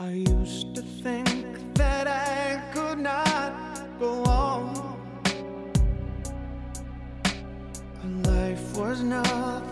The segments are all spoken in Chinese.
I used to think that I could not go on. Life was nothing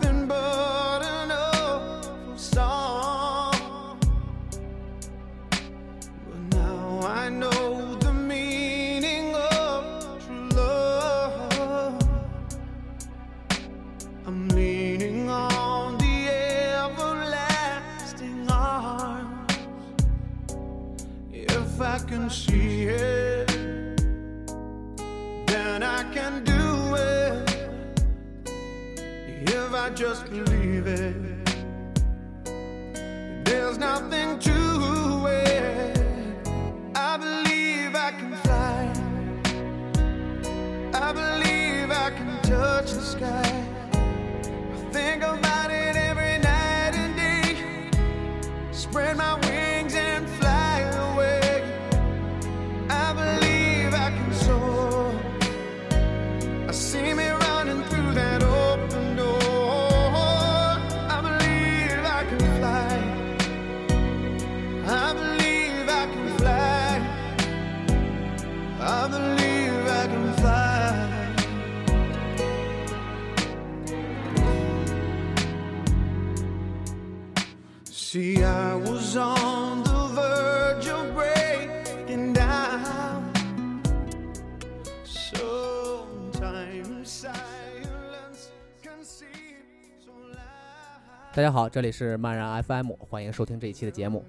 大家好，这里是漫然 FM，欢迎收听这一期的节目。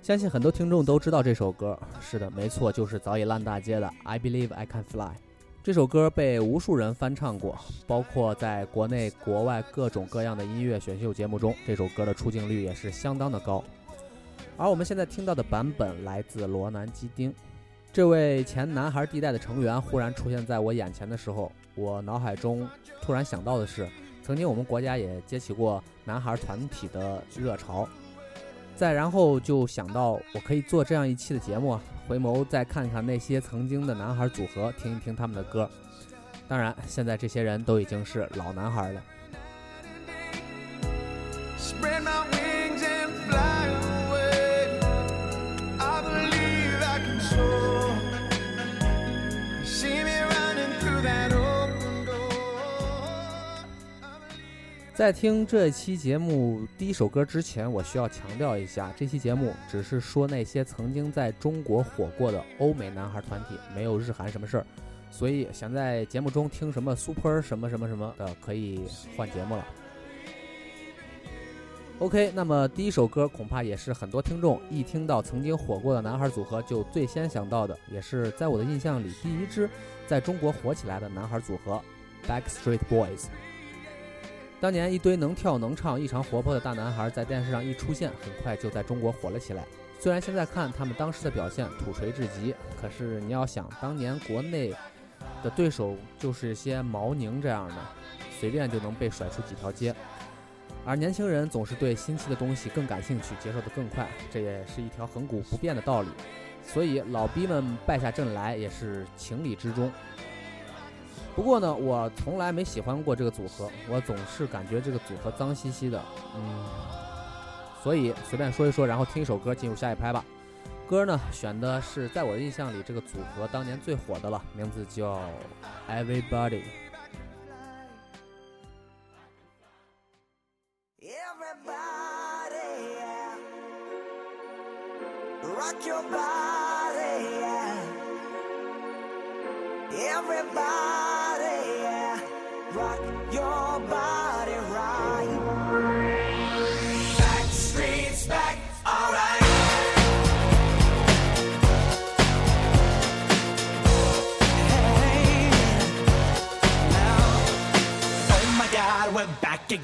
相信很多听众都知道这首歌，是的，没错，就是早已烂大街的《I Believe I Can Fly》。这首歌被无数人翻唱过，包括在国内、国外各种各样的音乐选秀节目中，这首歌的出镜率也是相当的高。而我们现在听到的版本来自罗南基丁，这位前男孩地带的成员忽然出现在我眼前的时候，我脑海中突然想到的是，曾经我们国家也接起过男孩团体的热潮，再然后就想到我可以做这样一期的节目，回眸再看看那些曾经的男孩组合，听一听他们的歌。当然，现在这些人都已经是老男孩了。在听这期节目第一首歌之前，我需要强调一下，这期节目只是说那些曾经在中国火过的欧美男孩团体，没有日韩什么事儿。所以想在节目中听什么 Super 什么什么什么的，可以换节目了。OK，那么第一首歌恐怕也是很多听众一听到曾经火过的男孩组合就最先想到的，也是在我的印象里第一支在中国火起来的男孩组合 Backstreet Boys。当年一堆能跳能唱、异常活泼的大男孩在电视上一出现，很快就在中国火了起来。虽然现在看他们当时的表现土锤至极，可是你要想，当年国内的对手就是些毛宁这样的，随便就能被甩出几条街。而年轻人总是对新奇的东西更感兴趣，接受得更快，这也是一条恒古不变的道理。所以老逼们败下阵来也是情理之中。不过呢，我从来没喜欢过这个组合，我总是感觉这个组合脏兮兮的，嗯，所以随便说一说，然后听一首歌进入下一拍吧。歌呢选的是在我的印象里这个组合当年最火的了，名字叫 Everybody。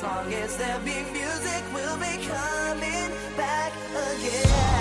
As long as there be music, we'll be coming back again.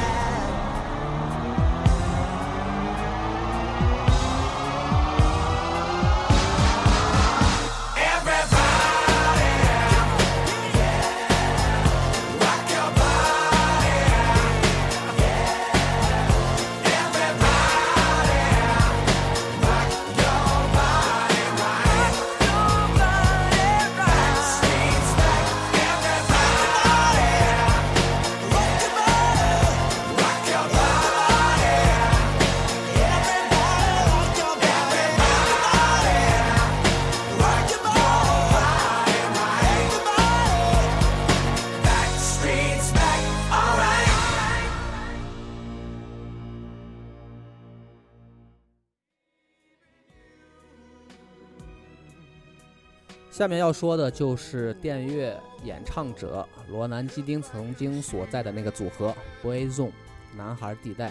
下面要说的就是电乐演唱者罗南基丁曾经所在的那个组合 Boyzone 男孩地带。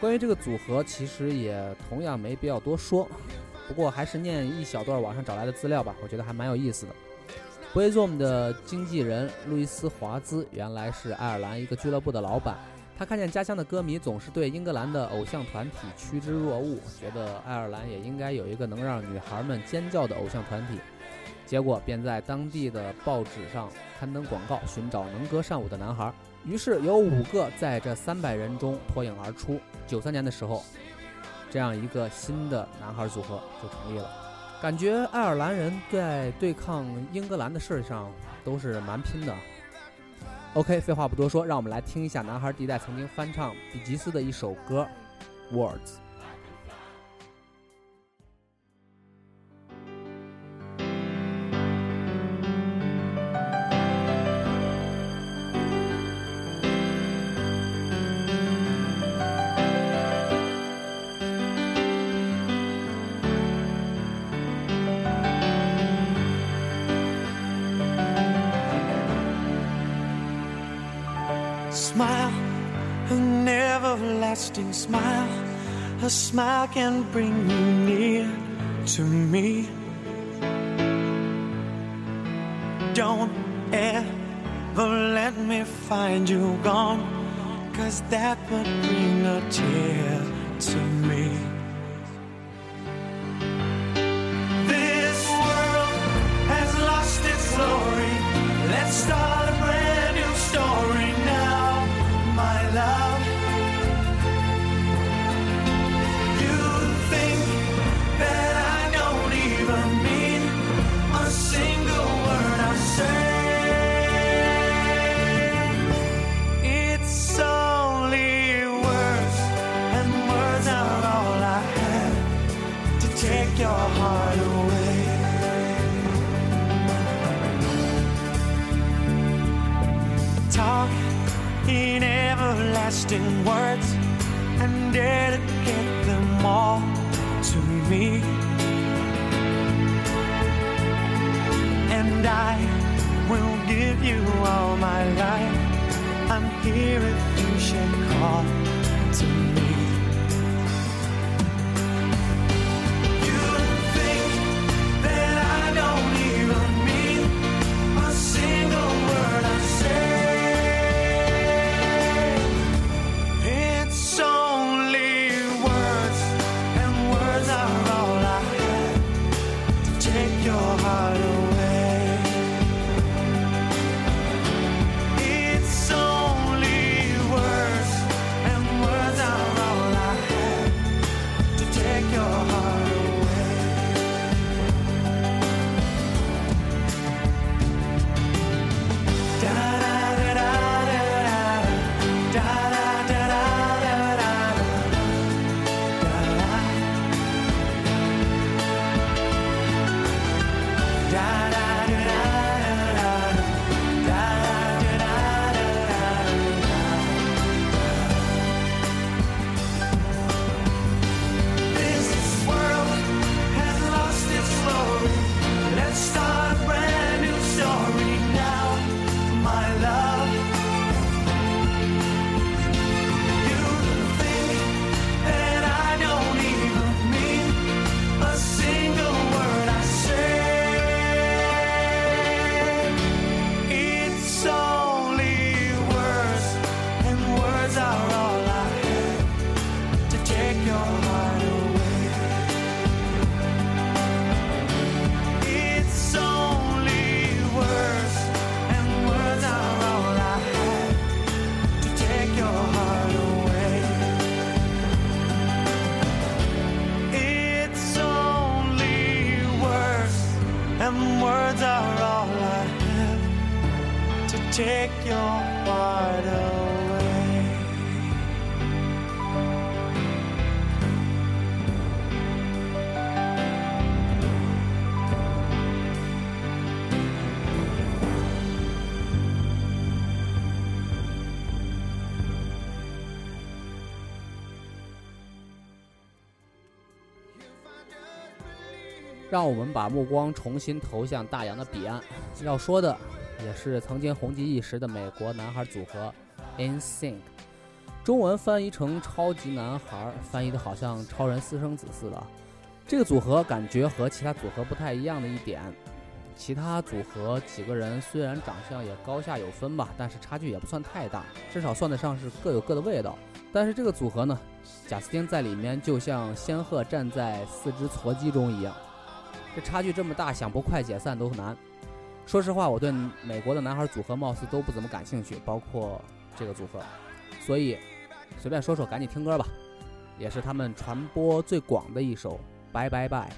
关于这个组合，其实也同样没必要多说，不过还是念一小段网上找来的资料吧，我觉得还蛮有意思的。Boyzone 的经纪人路易斯·华兹原来是爱尔兰一个俱乐部的老板，他看见家乡的歌迷总是对英格兰的偶像团体趋之若鹜，觉得爱尔兰也应该有一个能让女孩们尖叫的偶像团体。结果便在当地的报纸上刊登广告，寻找能歌善舞的男孩。于是有五个在这三百人中脱颖而出。九三年的时候，这样一个新的男孩组合就成立了。感觉爱尔兰人在对抗英格兰的事儿上都是蛮拼的。OK，废话不多说，让我们来听一下男孩地带曾经翻唱比吉斯的一首歌《Words》。Everlasting smile. A smile can bring you near to me. Don't ever let me find you gone, cause that would bring a tear to me. In everlasting words and dedicate them all to me. And I will give you all my life. I'm here if you should call to me. Take your way 让我们把目光重新投向大洋的彼岸。要说的也是曾经红极一时的美国男孩组合 NSYNC，中文翻译成“超级男孩”，翻译的好像超人私生子似的。这个组合感觉和其他组合不太一样的一点，其他组合几个人虽然长相也高下有分吧，但是差距也不算太大，至少算得上是各有各的味道。但是这个组合呢，贾斯汀在里面就像仙鹤站在四只撮鸡中一样。这差距这么大，想不快解散都难。说实话，我对美国的男孩组合貌似都不怎么感兴趣，包括这个组合，所以随便说说，赶紧听歌吧。也是他们传播最广的一首《Bye Bye Bye》。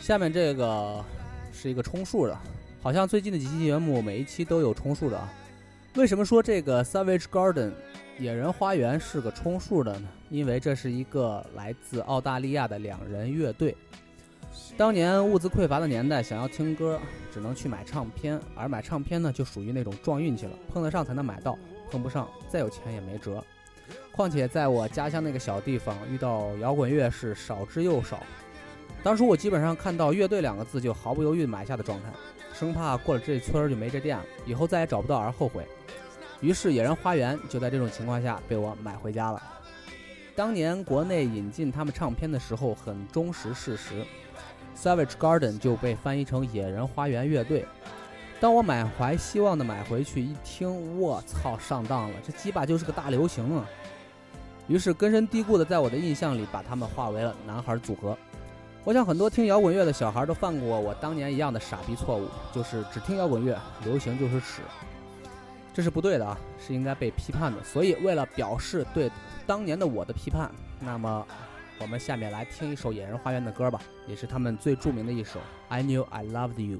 下面这个是一个充数的，好像最近的几期节目每一期都有充数的啊。为什么说这个 Savage Garden 野人花园是个充数的呢？因为这是一个来自澳大利亚的两人乐队。当年物资匮乏的年代，想要听歌只能去买唱片，而买唱片呢就属于那种撞运气了，碰得上才能买到，碰不上再有钱也没辙。况且在我家乡那个小地方，遇到摇滚乐是少之又少。当初我基本上看到“乐队”两个字就毫不犹豫买下的状态，生怕过了这村就没这店了，以后再也找不到而后悔。于是《野人花园》就在这种情况下被我买回家了。当年国内引进他们唱片的时候很忠实事实，Savage Garden 就被翻译成野人花园乐队。当我满怀希望的买回去一听，我操，上当了！这鸡巴就是个大流行啊！于是根深蒂固的在我的印象里把他们划为了男孩组合。我想很多听摇滚乐的小孩都犯过我当年一样的傻逼错误，就是只听摇滚乐，流行就是屎。这是不对的啊，是应该被批判的。所以为了表示对当年的我的批判，那么我们下面来听一首野人花园的歌吧，也是他们最著名的一首《I Knew I Loved You》。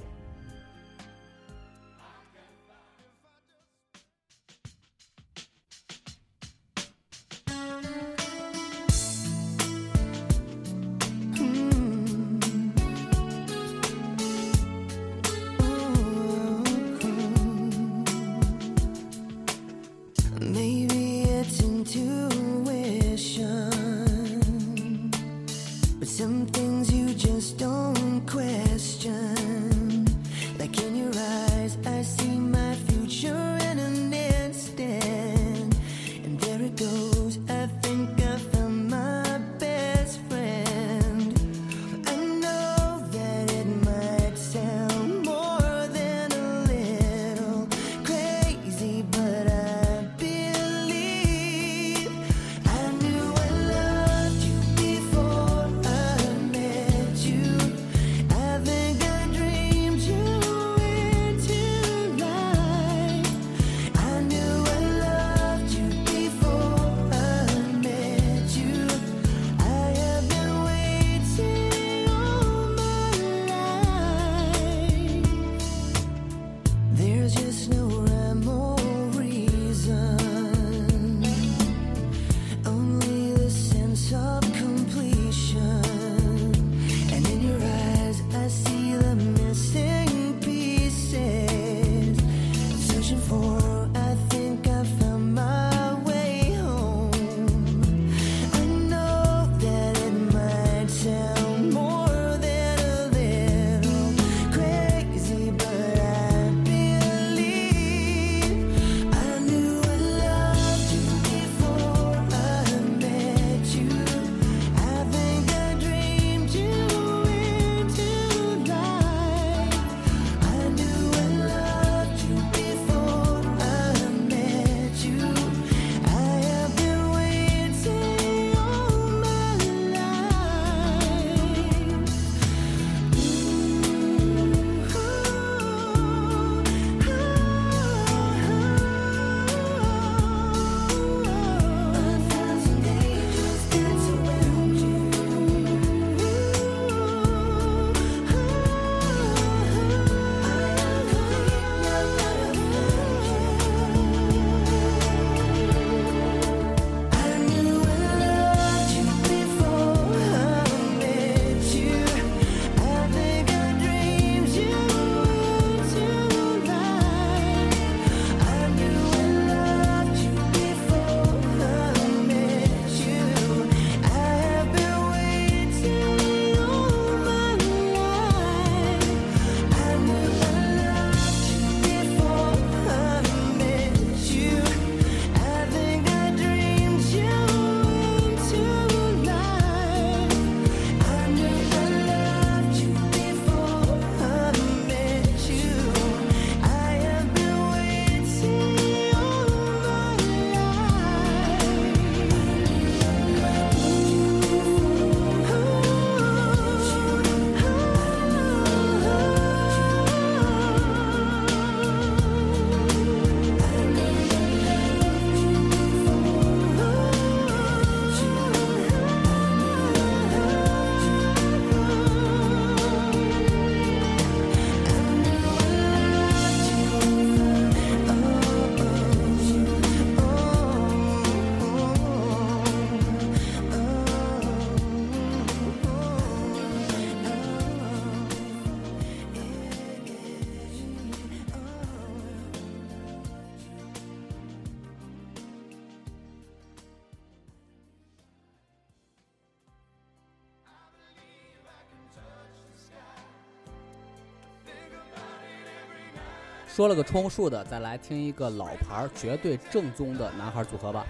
说了个充数的，再来听一个老牌儿、绝对正宗的男孩组合吧。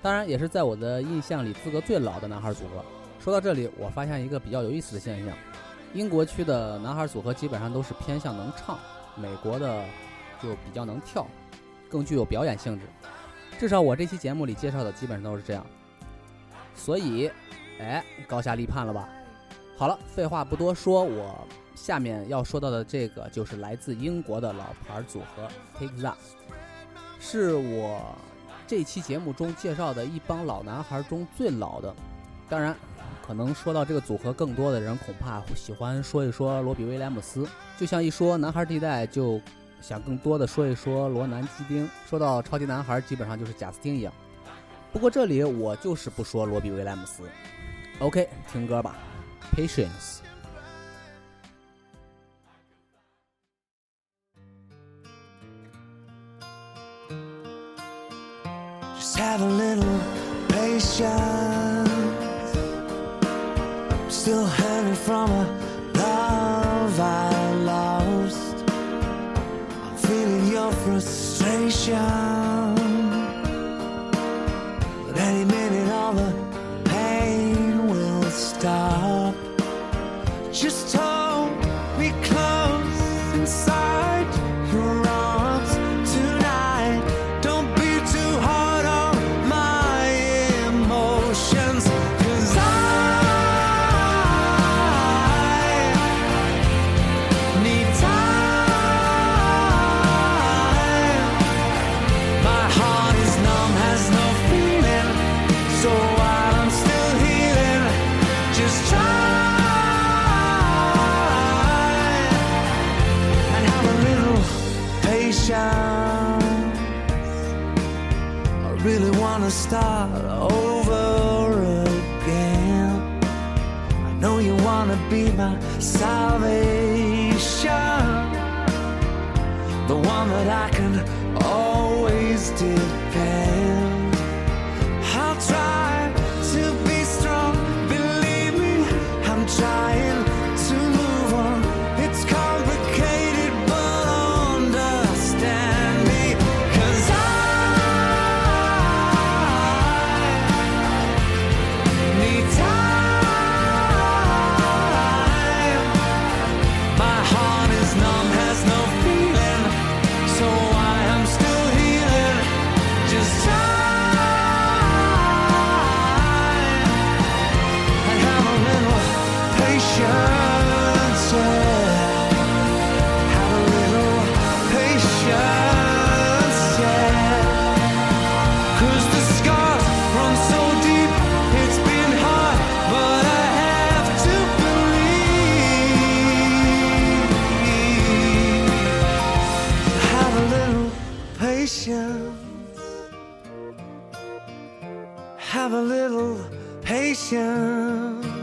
当然，也是在我的印象里资格最老的男孩组合。说到这里，我发现一个比较有意思的现象：英国区的男孩组合基本上都是偏向能唱，美国的就比较能跳，更具有表演性质。至少我这期节目里介绍的基本上都是这样。所以，哎，高下立判了吧？好了，废话不多说，我 下面要说到的这个就是来自英国的老牌组合 Take That，是我这期节目中介绍的一帮老男孩中最老的。当然，可能说到这个组合，更多的人恐怕喜欢说一说罗比威廉姆斯。就像一说男孩地带，就想更多的说一说罗南基丁。说到超级男孩，基本上就是贾斯汀一样。不过这里我就是不说罗比威廉姆斯。OK，听歌吧，Patience。Have a little patience. Still hanging from a love I lost. I'm feeling your frustration. Wanna be my salvation, the one that I can always depend. I'll try patience. Have a little patience.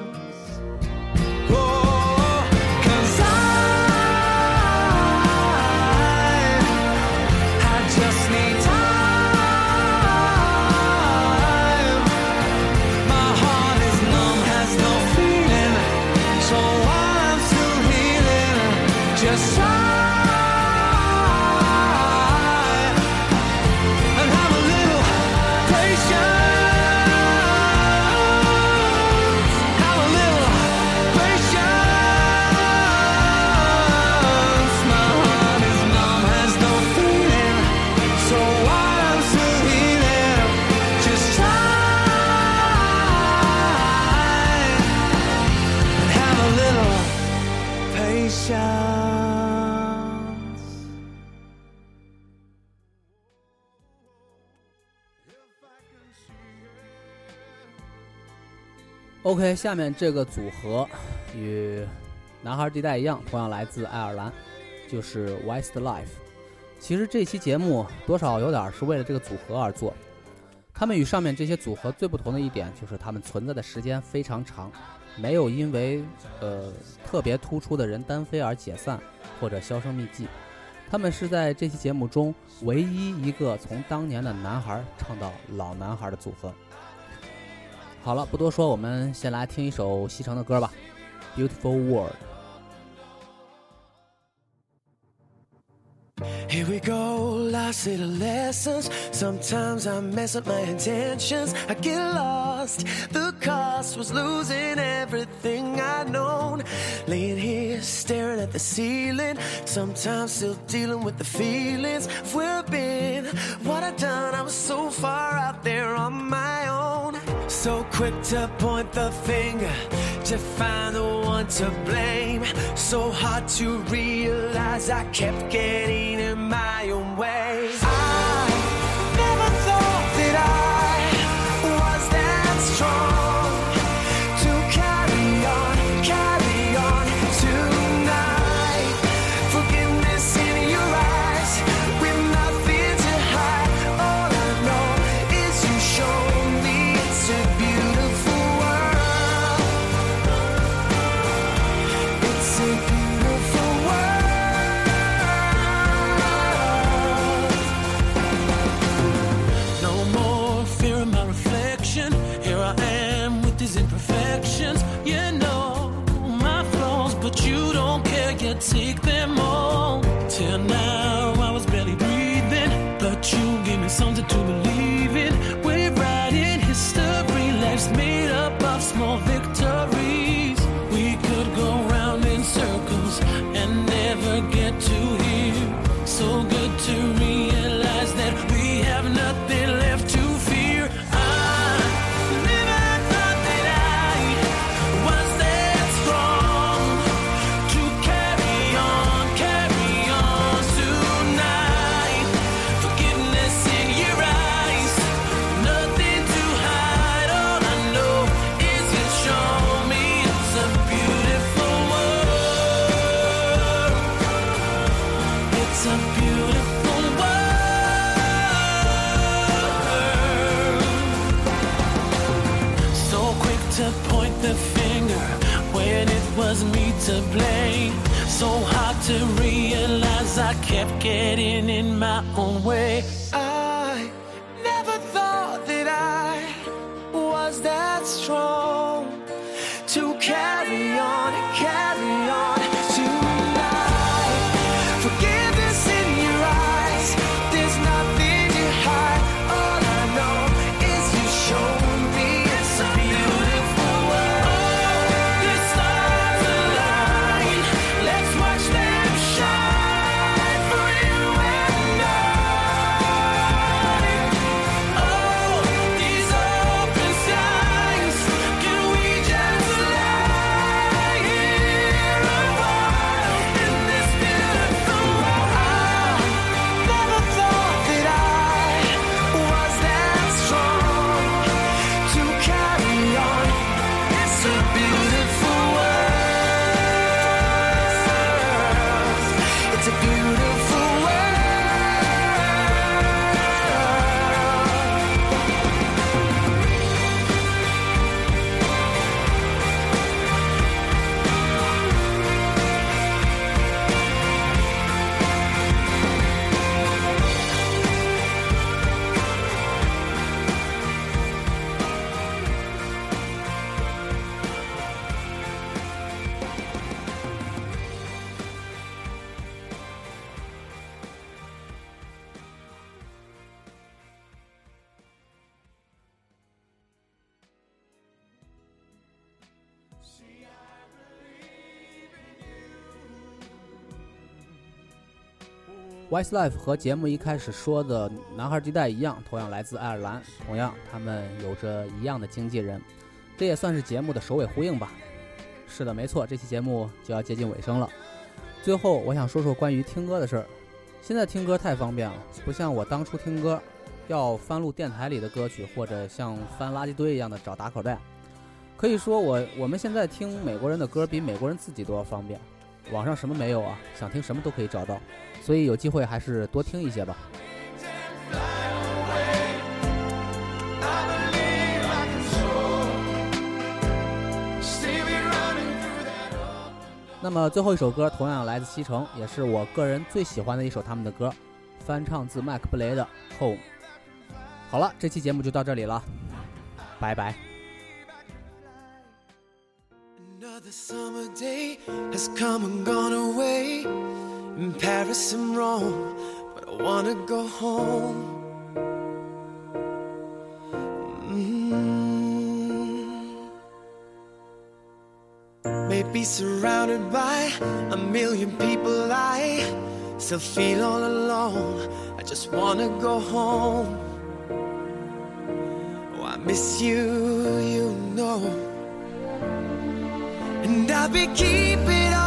OK，下面这个组合与男孩地带一样，同样来自爱尔兰，就是 Westlife。其实这期节目多少有点是为了这个组合而做。他们与上面这些组合最不同的一点，就是他们存在的时间非常长，没有因为呃特别突出的人单飞而解散或者销声匿迹。他们是在这期节目中唯一一个从当年的男孩唱到老男孩的组合。好了，不多说，我们先来听一首西城的歌吧，《Beautiful World》。 Here we go, lost little lessons. Sometimes I mess up my intentions. I get lost. The cost was losing everything I'd known. Laying here, staring at the ceiling. Sometimes still dealing with the feelings of where I've been. What I've done, I was so far out there on my own. So quick to point the finger to find the one to blame. So hard to realize I kept getting Westlife 和节目一开始说的男孩地带一样，同样来自爱尔兰，同样他们有着一样的经纪人，这也算是节目的首尾呼应吧。是的，没错，这期节目就要接近尾声了。最后，我想说说关于听歌的事儿。现在听歌太方便了，不像我当初听歌，要翻录电台里的歌曲，或者像翻垃圾堆一样的找打口袋。可以说我我们现在听美国人的歌比美国人自己都要方便，网上什么没有啊？想听什么都可以找到。所以有机会还是多听一些吧。那么最后一首歌同样来自西城，也是我个人最喜欢的一首他们的歌，翻唱自麦克布雷的《Home》。好了，这期节目就到这里了，拜拜。Another summer day has come and gone away. Paris and Rome, but I wanna go home. Mm. Maybe surrounded by a million people, I still feel all alone. I just wanna go home. Oh, I miss you, you know. And I'll be keeping all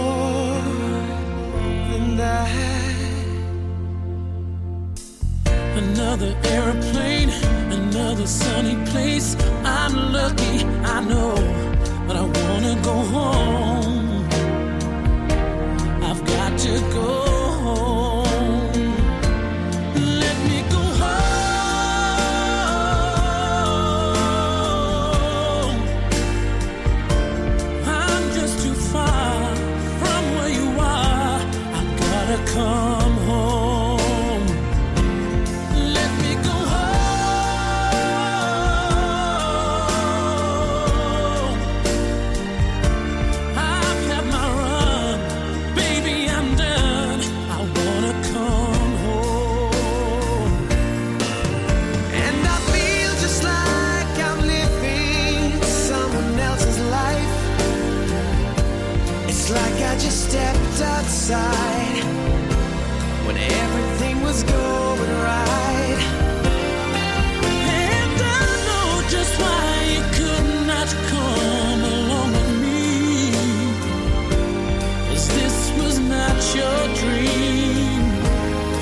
Another airplane, another sunny place. I'm lucky, I know,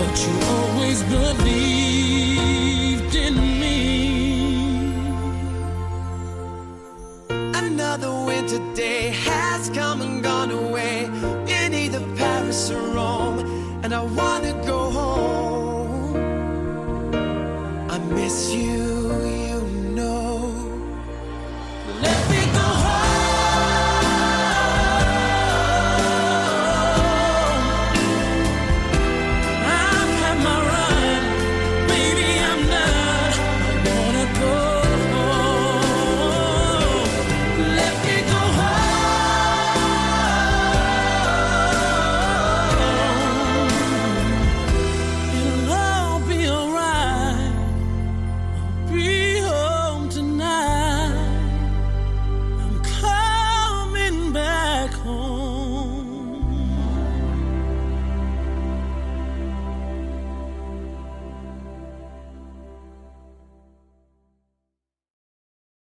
but you always believed in me. Another winter day has come and gone away in either Paris or Rome, and I wanna go home. I miss you,